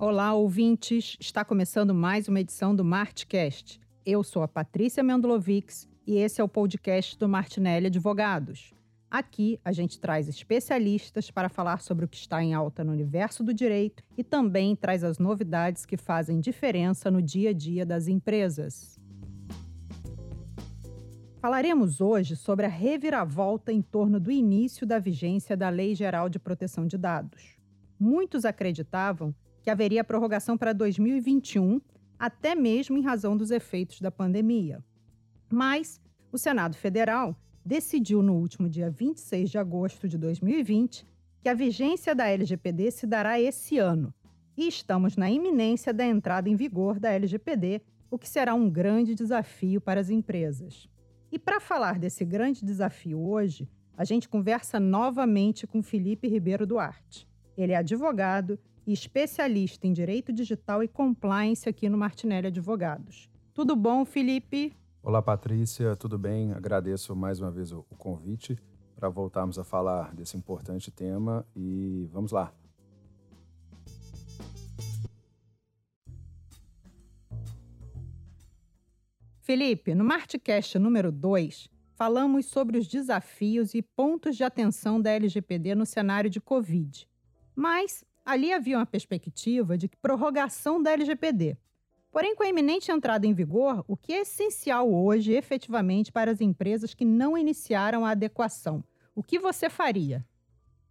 Olá, ouvintes! Está começando mais uma edição do Martcast. Eu sou a Patrícia Mendlovics e esse é o podcast do Martinelli Advogados. Aqui a gente traz especialistas para falar sobre o que está em alta no universo do direito e também traz as novidades que fazem diferença no dia a dia das empresas. Falaremos hoje sobre a reviravolta em torno do início da vigência da Lei Geral de Proteção de Dados. Muitos acreditavam que haveria prorrogação para 2021, até mesmo em razão dos efeitos da pandemia. Mas o Senado Federal decidiu no último dia 26 de agosto de 2020 que a vigência da LGPD se dará esse ano. E estamos na iminência da entrada em vigor da LGPD, o que será um grande desafio para as empresas. E para falar desse grande desafio hoje, a gente conversa novamente com Felipe Ribeiro Duarte. Ele é advogado e especialista em direito digital e compliance aqui no Martinelli Advogados. Tudo bom, Felipe? Olá, Patrícia, tudo bem? Agradeço mais uma vez o convite para voltarmos a falar desse importante tema e vamos lá. Felipe, no Martcast número 2, falamos sobre os desafios e pontos de atenção da LGPD no cenário de Covid. Mas ali havia uma perspectiva de prorrogação da LGPD. Porém, com a iminente entrada em vigor, o que é essencial hoje, efetivamente, para as empresas que não iniciaram a adequação? O que você faria?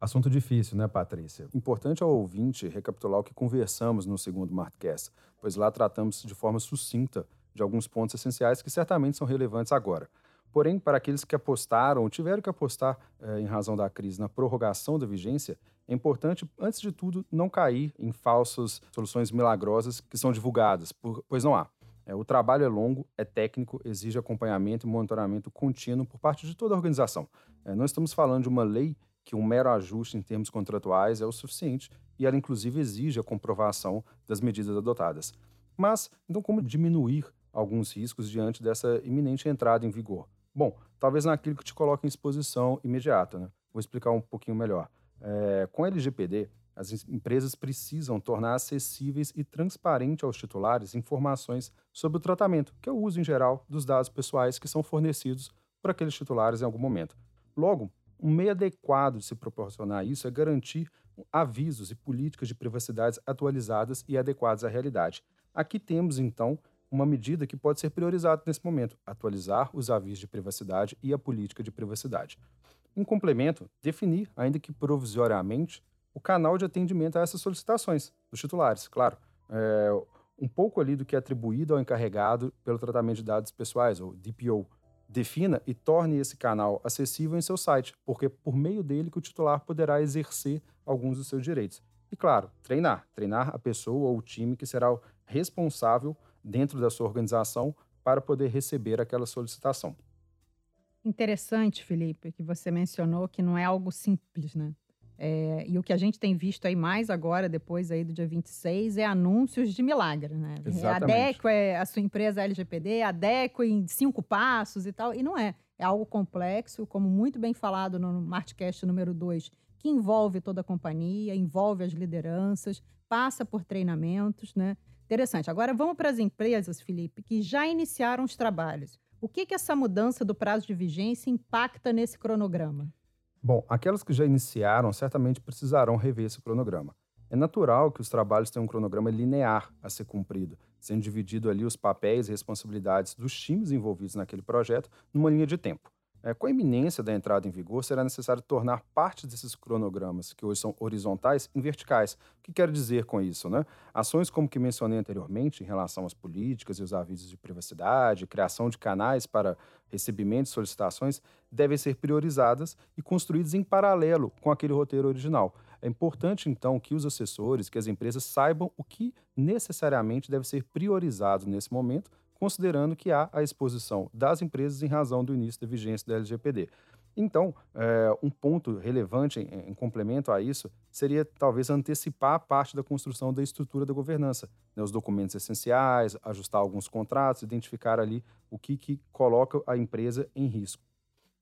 Assunto difícil, né, Patrícia? Importante ao ouvinte recapitular o que conversamos no segundo Martcast, pois lá tratamos de forma sucinta de alguns pontos essenciais que certamente são relevantes agora. Porém, para aqueles que apostaram ou tiveram que apostar eh, em razão da crise na prorrogação da vigência, é importante, antes de tudo, não cair em falsas soluções milagrosas que são divulgadas, por, pois não há. É, o trabalho é longo, é técnico, exige acompanhamento e monitoramento contínuo por parte de toda a organização. É, não estamos falando de uma lei que um mero ajuste em termos contratuais é o suficiente e ela, inclusive, exige a comprovação das medidas adotadas. Mas, então, como diminuir alguns riscos diante dessa iminente entrada em vigor? Bom, talvez naquilo que te coloca em exposição imediata. Né? Vou explicar um pouquinho melhor. É, com a LGPD, as empresas precisam tornar acessíveis e transparente aos titulares informações sobre o tratamento, que é o uso em geral dos dados pessoais que são fornecidos por aqueles titulares em algum momento. Logo, um meio adequado de se proporcionar isso é garantir avisos e políticas de privacidade atualizadas e adequadas à realidade. Aqui temos, então, uma medida que pode ser priorizada nesse momento: atualizar os avisos de privacidade e a política de privacidade. Em complemento, definir, ainda que provisoriamente, o canal de atendimento a essas solicitações dos titulares, claro. É, um pouco ali do que é atribuído ao encarregado pelo tratamento de dados pessoais, ou DPO. Defina e torne esse canal acessível em seu site, porque é por meio dele que o titular poderá exercer alguns dos seus direitos. E claro, treinar, treinar a pessoa ou o time que será o responsável dentro da sua organização para poder receber aquela solicitação. Interessante, Felipe, que você mencionou que não é algo simples, né? É, e o que a gente tem visto aí mais agora, depois aí do dia 26, é anúncios de milagre, né? Exatamente. é a sua empresa LGPD, adequa em cinco passos e tal. E não é. É algo complexo, como muito bem falado no Martcast número 2, que envolve toda a companhia, envolve as lideranças, passa por treinamentos, né? Interessante. Agora vamos para as empresas, Felipe, que já iniciaram os trabalhos. O que, que essa mudança do prazo de vigência impacta nesse cronograma? Bom, aquelas que já iniciaram certamente precisarão rever esse cronograma. É natural que os trabalhos tenham um cronograma linear a ser cumprido, sendo dividido ali os papéis e responsabilidades dos times envolvidos naquele projeto numa linha de tempo. É, com a iminência da entrada em vigor, será necessário tornar parte desses cronogramas, que hoje são horizontais, em verticais. O que quero dizer com isso? Né? Ações como que mencionei anteriormente, em relação às políticas e os avisos de privacidade, criação de canais para recebimento de solicitações, devem ser priorizadas e construídas em paralelo com aquele roteiro original. É importante, então, que os assessores, que as empresas saibam o que necessariamente deve ser priorizado nesse momento considerando que há a exposição das empresas em razão do início da vigência da LGPD. Então, é, um ponto relevante em, em, complemento a isso seria talvez antecipar parte da construção da estrutura da governança, né, os documentos essenciais, ajustar alguns contratos, identificar ali o que, que coloca a empresa em risco,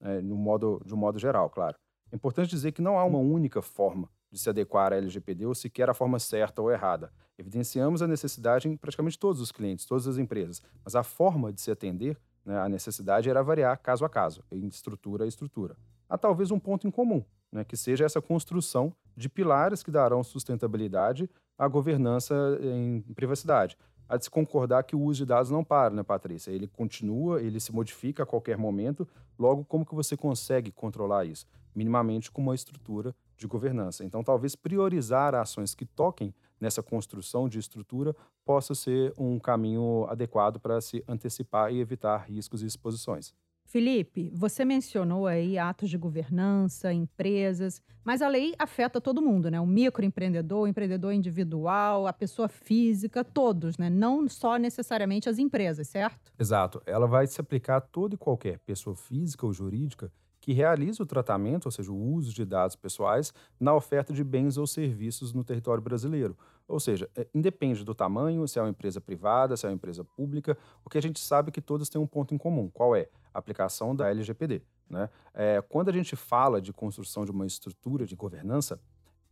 é, no modo, de um modo geral, claro. É importante dizer que não há uma única forma de se adequar à LGPD ou sequer a forma certa ou errada. Evidenciamos a necessidade em praticamente todos os clientes, todas as empresas, mas a forma de se atender né, à necessidade era variar caso a caso, em estrutura a estrutura. Há talvez um ponto em comum, né, que seja essa construção de pilares que darão sustentabilidade à governança em privacidade. Há de se concordar que o uso de dados não para, né, Patrícia? Ele continua, ele se modifica a qualquer momento. Logo, como que você consegue controlar isso? Minimamente com uma estrutura de governança. Então, talvez priorizar ações que toquem nessa construção de estrutura possa ser um caminho adequado para se antecipar e evitar riscos e exposições. Felipe, você mencionou aí atos de governança, empresas, mas a lei afeta todo mundo, né? O microempreendedor, o empreendedor individual, a pessoa física, todos, né? Não só necessariamente as empresas, certo? Exato. Ela vai se aplicar a toda e qualquer pessoa física ou jurídica que realiza o tratamento, ou seja, o uso de dados pessoais, na oferta de bens ou serviços no território brasileiro. Ou seja, é, independe do tamanho, se é uma empresa privada, se é uma empresa pública, o que a gente sabe é que todas têm um ponto em comum. Qual é? A aplicação da LGPD. Né? É, quando a gente fala de construção de uma estrutura de governança,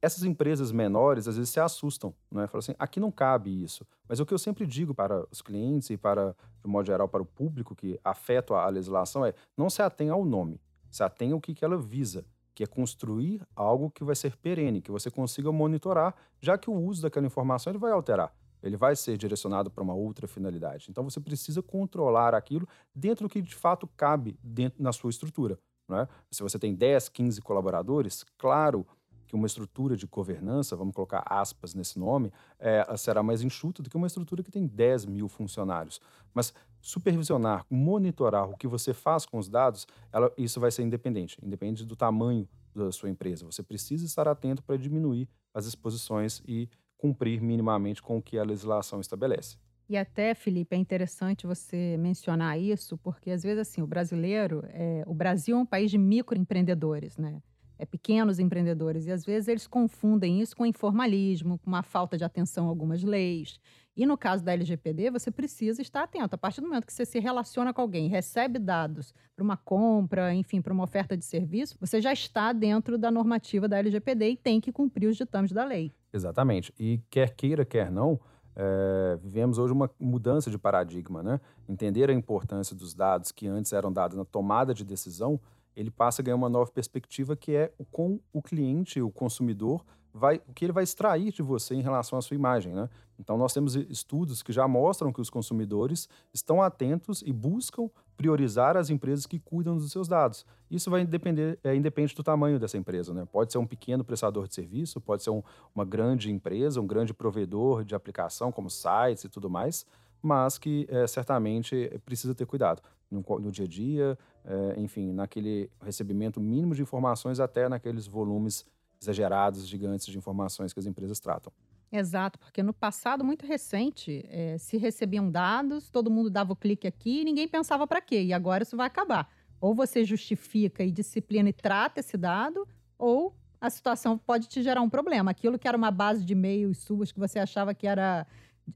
essas empresas menores às vezes se assustam, né? Falam assim, aqui não cabe isso. Mas o que eu sempre digo para os clientes e para, de modo geral, para o público que afeta a legislação é não se atenha ao nome se atém ao que, que ela visa, que é construir algo que vai ser perene, que você consiga monitorar, já que o uso daquela informação ele vai alterar. Ele vai ser direcionado para uma outra finalidade. Então você precisa controlar aquilo dentro do que de fato cabe dentro na sua estrutura. Né? Se você tem 10, 15 colaboradores, claro que uma estrutura de governança, vamos colocar aspas nesse nome, é, será mais enxuta do que uma estrutura que tem 10 mil funcionários. Mas supervisionar, monitorar o que você faz com os dados, ela, isso vai ser independente, independente do tamanho da sua empresa. Você precisa estar atento para diminuir as exposições e cumprir minimamente com o que a legislação estabelece. E até, Felipe, é interessante você mencionar isso, porque às vezes assim, o brasileiro, é, o Brasil é um país de microempreendedores, né? é, pequenos empreendedores. E às vezes eles confundem isso com informalismo, com uma falta de atenção a algumas leis. E no caso da LGPD, você precisa estar atento. A partir do momento que você se relaciona com alguém, recebe dados para uma compra, enfim, para uma oferta de serviço, você já está dentro da normativa da LGPD e tem que cumprir os ditames da lei. Exatamente. E quer queira, quer não, é, vivemos hoje uma mudança de paradigma, né? Entender a importância dos dados que antes eram dados na tomada de decisão ele passa a ganhar uma nova perspectiva que é o com o cliente, o consumidor, vai, o que ele vai extrair de você em relação à sua imagem. Né? Então, nós temos estudos que já mostram que os consumidores estão atentos e buscam priorizar as empresas que cuidam dos seus dados. Isso vai depender, é, independe do tamanho dessa empresa. Né? Pode ser um pequeno prestador de serviço, pode ser um, uma grande empresa, um grande provedor de aplicação, como sites e tudo mais, mas que é, certamente precisa ter cuidado no, no dia a dia, é, enfim, naquele recebimento mínimo de informações até naqueles volumes exagerados, gigantes de informações que as empresas tratam. Exato, porque no passado muito recente é, se recebiam dados, todo mundo dava o clique aqui e ninguém pensava para quê. E agora isso vai acabar. Ou você justifica e disciplina e trata esse dado, ou a situação pode te gerar um problema. Aquilo que era uma base de e-mails suas que você achava que era,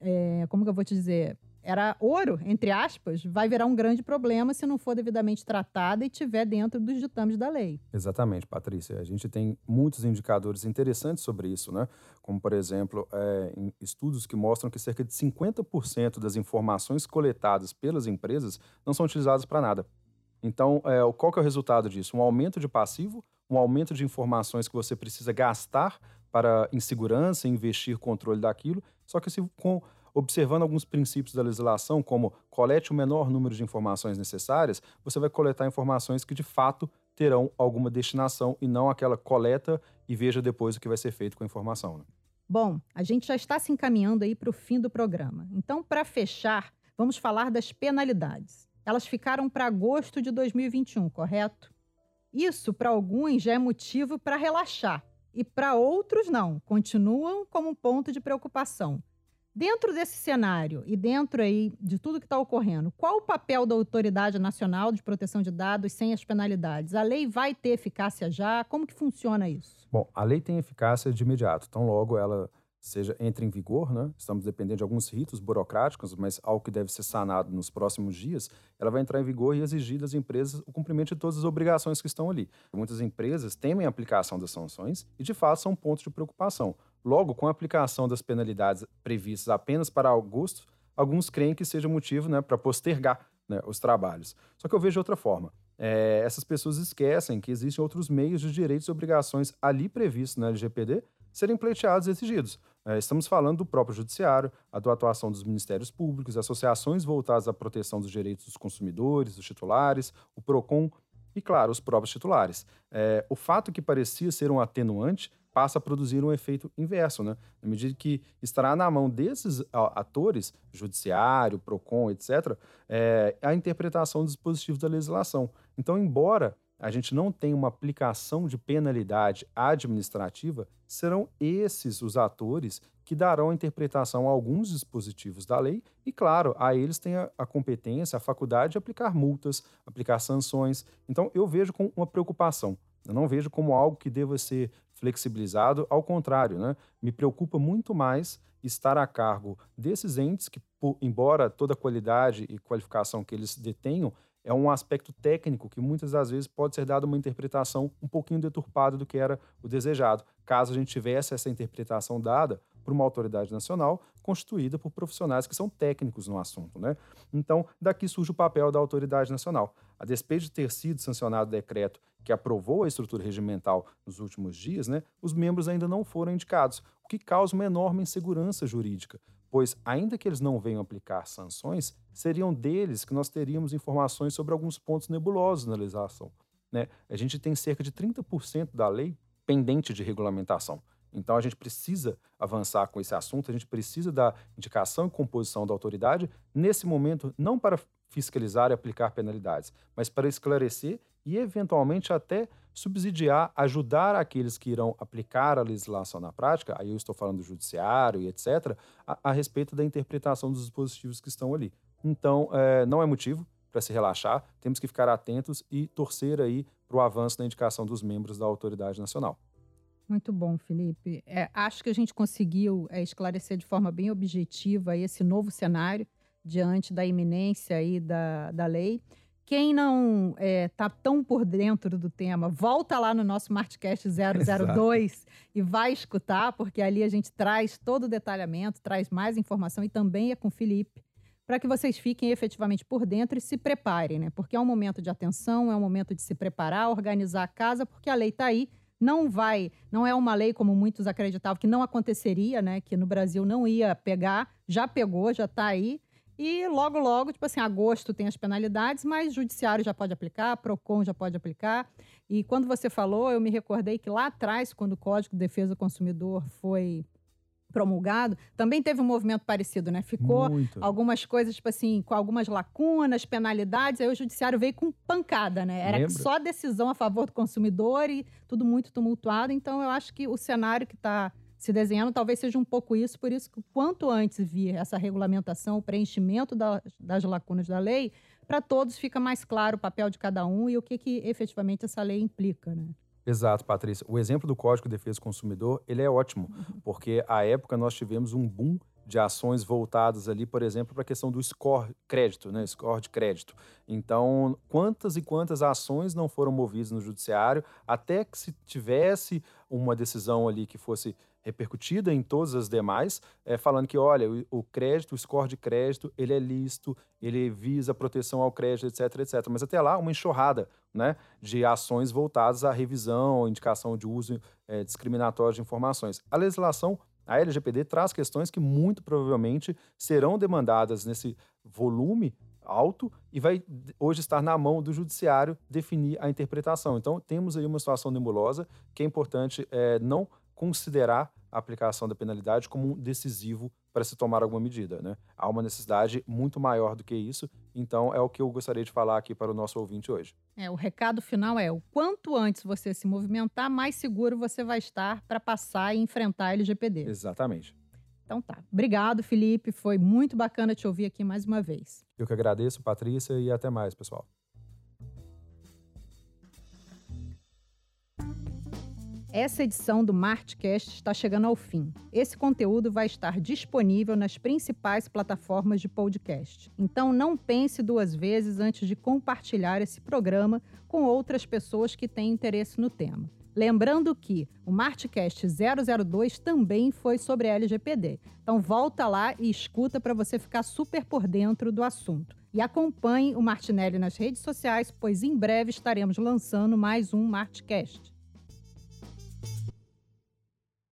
é, como que eu vou te dizer, era ouro, entre aspas, vai virar um grande problema se não for devidamente tratada e tiver dentro dos ditames da lei. Exatamente, Patrícia. A gente tem muitos indicadores interessantes sobre isso, né? Como, por exemplo, é, estudos que mostram que cerca de 50% das informações coletadas pelas empresas não são utilizadas para nada. Então, é, qual que é o resultado disso? Um aumento de passivo, um aumento de informações que você precisa gastar para, em segurança, investir controle daquilo, só que se, com observando alguns princípios da legislação, como colete o menor número de informações necessárias, você vai coletar informações que de fato terão alguma destinação e não aquela coleta e veja depois o que vai ser feito com a informação. Né? Bom, a gente já está se encaminhando aí para o fim do programa. Então, para fechar, vamos falar das penalidades. Elas ficaram para agosto de 2021, correto? Isso, para alguns, já é motivo para relaxar. E para outros, não. Continuam como um ponto de preocupação. Dentro desse cenário e dentro aí de tudo que está ocorrendo, qual o papel da Autoridade Nacional de Proteção de Dados sem as penalidades? A lei vai ter eficácia já? Como que funciona isso? Bom, a lei tem eficácia de imediato. Então, logo ela seja entre em vigor, né? estamos dependendo de alguns ritos burocráticos, mas algo que deve ser sanado nos próximos dias, ela vai entrar em vigor e exigir das empresas o cumprimento de todas as obrigações que estão ali. Muitas empresas temem a aplicação das sanções e, de fato, são pontos de preocupação. Logo, com a aplicação das penalidades previstas apenas para agosto, alguns creem que seja motivo né, para postergar né, os trabalhos. Só que eu vejo outra forma. É, essas pessoas esquecem que existem outros meios de direitos e obrigações ali previstos na LGPD serem pleiteados e exigidos. É, estamos falando do próprio judiciário, a da atuação dos ministérios públicos, associações voltadas à proteção dos direitos dos consumidores, dos titulares, o PROCON e, claro, os próprios titulares. É, o fato que parecia ser um atenuante passa a produzir um efeito inverso, né? Na medida que estará na mão desses atores, judiciário, PROCON, etc., é, a interpretação dos dispositivos da legislação. Então, embora a gente não tenha uma aplicação de penalidade administrativa, serão esses os atores que darão interpretação a alguns dispositivos da lei e, claro, a eles têm a, a, competência, a faculdade de aplicar multas, aplicar sanções. Então, eu vejo com uma preocupação. Eu não vejo como algo que deva ser flexibilizado, ao contrário, né? me preocupa muito mais estar a cargo desses entes que, por, embora toda a qualidade e qualificação que eles detenham, é um aspecto técnico que muitas das vezes pode ser dado uma interpretação um pouquinho deturpada do que era o desejado, caso a gente tivesse essa interpretação dada por uma autoridade nacional constituída por profissionais que são técnicos no assunto. Né? Então, daqui surge o papel da autoridade nacional. A despeito de ter sido sancionado o decreto que aprovou a estrutura regimental nos últimos dias, né, os membros ainda não foram indicados, o que causa uma enorme insegurança jurídica, pois, ainda que eles não venham aplicar sanções, seriam deles que nós teríamos informações sobre alguns pontos nebulosos na legislação. Né? A gente tem cerca de 30% da lei pendente de regulamentação. Então a gente precisa avançar com esse assunto, a gente precisa da indicação e composição da autoridade, nesse momento, não para fiscalizar e aplicar penalidades, mas para esclarecer e, eventualmente, até subsidiar, ajudar aqueles que irão aplicar a legislação na prática, aí eu estou falando do judiciário e etc., a, a respeito da interpretação dos dispositivos que estão ali. Então, é, não é motivo para se relaxar, temos que ficar atentos e torcer aí para o avanço da indicação dos membros da autoridade nacional. Muito bom, Felipe. É, acho que a gente conseguiu é, esclarecer de forma bem objetiva esse novo cenário diante da iminência aí da, da lei. Quem não está é, tá tão por dentro do tema, volta lá no nosso Martcast 002 Exato. e vai escutar, porque ali a gente traz todo o detalhamento, traz mais informação e também é com o Felipe, para que vocês fiquem efetivamente por dentro e se preparem, né? Porque é um momento de atenção, é um momento de se preparar, organizar a casa, porque a lei está aí não vai, não é uma lei como muitos acreditavam que não aconteceria, né? Que no Brasil não ia pegar, já pegou, já está aí. E logo, logo, tipo assim, agosto tem as penalidades, mas judiciário já pode aplicar, PROCON já pode aplicar. E quando você falou, eu me recordei que lá atrás, quando o Código de Defesa do Consumidor foi promulgado, também teve um movimento parecido, né? Ficou Muito. algumas coisas, tipo assim, com algumas lacunas, penalidades, aí o judiciário veio com pancada, né? Era Lembra? só decisão a favor do consumidor e tudo muito tumultuado. Então, eu acho que o cenário que está se desenhando talvez seja um pouco isso, por isso que quanto antes vir essa regulamentação, o preenchimento da, das lacunas da lei, para todos fica mais claro o papel de cada um e o que, que efetivamente essa lei implica, né? Exato, Patrícia. O exemplo do Código de Defesa do Consumidor, ele é ótimo, uhum. porque à época nós tivemos um boom de ações voltadas ali, por exemplo, para a questão do score crédito, né? Score de crédito. Então, quantas e quantas ações não foram movidas no judiciário até que se tivesse uma decisão ali que fosse repercutida em todas as demais, é, falando que, olha, o, o, crédito, o score de crédito, ele é lícito, ele visa proteção ao crédito, etc, etc. Mas até lá, uma enxurrada né, de ações voltadas à revisão, indicação de uso é, discriminatório de informações. A legislação, a LGPD, traz questões que muito provavelmente serão demandadas nesse volume alto e vai hoje estar na mão do judiciário definir a interpretação. Então, temos aí uma situação nebulosa que é importante é, não considerar a aplicação da penalidade como um decisivo para se tomar alguma medida. Né? Há uma necessidade muito maior do que isso, então é o que eu gostaria de falar aqui para o nosso ouvinte hoje. É, o recado final é: o quanto antes você se movimentar, mais seguro você vai estar para passar e enfrentar a LGPD. Exatamente. Então tá. Obrigado, Felipe. Foi muito bacana te ouvir aqui mais uma vez. Eu que agradeço, Patrícia, e até mais, pessoal. Essa edição do Martcast está chegando ao fim. Esse conteúdo vai estar disponível nas principais plataformas de podcast. Então não pense duas vezes antes de compartilhar esse programa com outras pessoas que têm interesse no tema. Lembrando que o Martcast 002 também foi sobre LGPD. Então volta lá e escuta para você ficar super por dentro do assunto. E acompanhe o Martinelli nas redes sociais, pois em breve estaremos lançando mais um Martcast.